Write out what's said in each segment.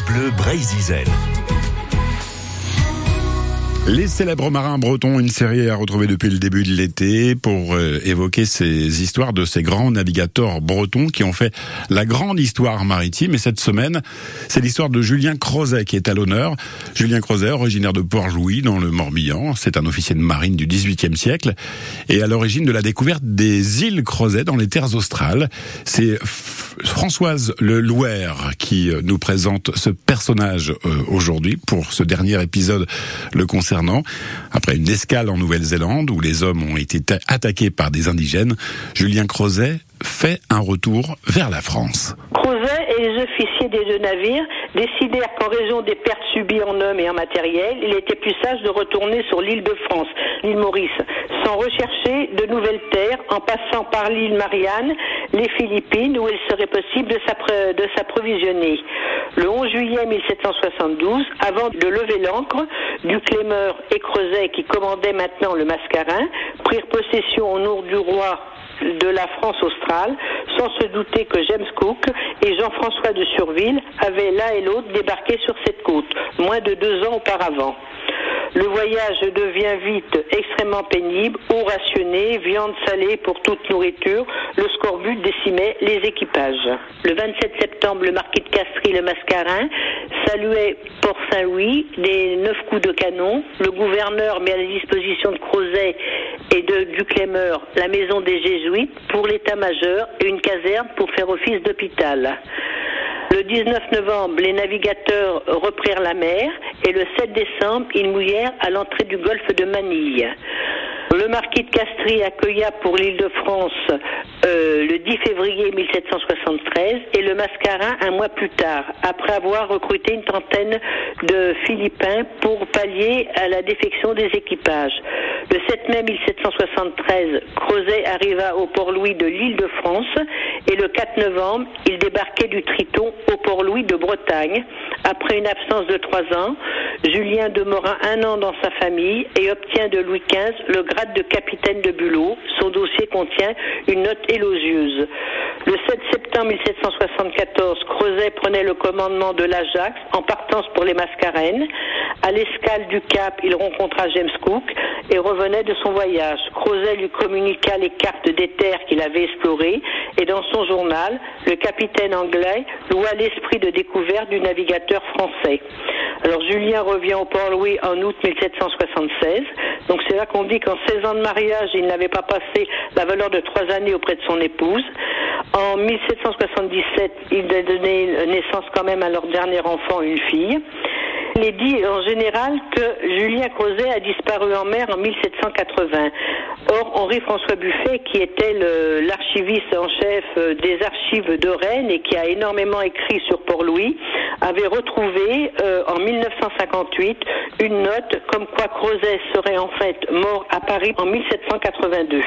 Bleu Brésil. Les célèbres marins bretons, une série à retrouver depuis le début de l'été pour euh, évoquer ces histoires de ces grands navigateurs bretons qui ont fait la grande histoire maritime. Et cette semaine, c'est l'histoire de Julien Crozet qui est à l'honneur. Julien Crozet, originaire de Port-Louis dans le Morbihan, c'est un officier de marine du XVIIIe siècle et à l'origine de la découverte des îles Crozet dans les terres australes. C'est Françoise Le Louer qui euh, nous présente ce personnage euh, aujourd'hui pour ce dernier épisode le concernant. Après une escale en Nouvelle-Zélande où les hommes ont été attaqués par des indigènes, Julien Crozet fait un retour vers la France. Crozet et les officiers des deux navires décidèrent qu'en raison des pertes subies en hommes et en matériel, il était plus sage de retourner sur l'île de France, l'île Maurice, sans rechercher de nouvelles terres en passant par l'île Marianne, les Philippines, où il serait possible de s'approvisionner. Le 11 juillet 1772, avant de lever l'ancre, du Clémeur et Creuset, qui commandaient maintenant le Mascarin, prirent possession au nom du roi de la France australe, sans se douter que James Cook et Jean-François de Surville avaient l'un et l'autre débarqué sur cette côte, moins de deux ans auparavant. Le voyage devient vite extrêmement pénible, eau rationnée, viande salée pour toute nourriture. Le scorbut décimait les équipages. Le 27 septembre, le marquis de Castries, le Mascarin, saluait Port Saint-Louis des neuf coups de canon. Le gouverneur met à la disposition de Crozet et de Duclémeur la maison des Jésuites pour l'état-major et une caserne pour faire office d'hôpital. Le 19 novembre, les navigateurs reprirent la mer et le 7 décembre, ils mouillèrent à l'entrée du golfe de Manille. Le marquis de Castries accueilla pour l'île de France euh, le 10 février 1773 et le Mascarin un mois plus tard, après avoir recruté une trentaine de Philippins pour pallier à la défection des équipages. Le 7 mai 1773, Crozet arriva au Port-Louis de l'île de France et le 4 novembre, il débarquait du Triton au Port-Louis de Bretagne. Après une absence de trois ans, Julien demeura un an dans sa famille et obtient de Louis XV le grade de capitaine de bulot. Son dossier contient une note élogieuse. Le 7 septembre 1774, Creuset prenait le commandement de l'Ajax en partance pour les Mascarennes. À l'escale du Cap, il rencontra James Cook et revenait de son voyage. Crozet lui communiqua les cartes des terres qu'il avait explorées et dans son journal, le capitaine anglais loua l'esprit de découverte du navigateur français. Alors Julien revient au Port-Louis en août 1776. Donc c'est là qu'on dit qu'en 16 ans de mariage, il n'avait pas passé la valeur de trois années auprès de son épouse. En 1777, il a donné naissance quand même à leur dernier enfant, une fille. Il est dit en général que Julien Crozet a disparu en mer en 1780. Or, Henri-François Buffet, qui était l'archiviste en chef euh, des archives de Rennes et qui a énormément écrit sur Port-Louis, avait retrouvé euh, en 1958 une note comme quoi Crozet serait en fait mort à Paris en 1782.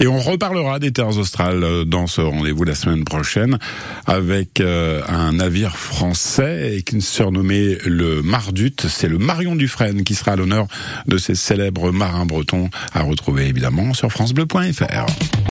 Et on reparlera des terres australes euh, dans ce rendez-vous la semaine prochaine avec euh, un navire français qui surnommé le Mardut. C'est le Marion Dufresne qui sera à l'honneur de ces célèbres marins bretons à retrouver évidemment sur francebleu.fr.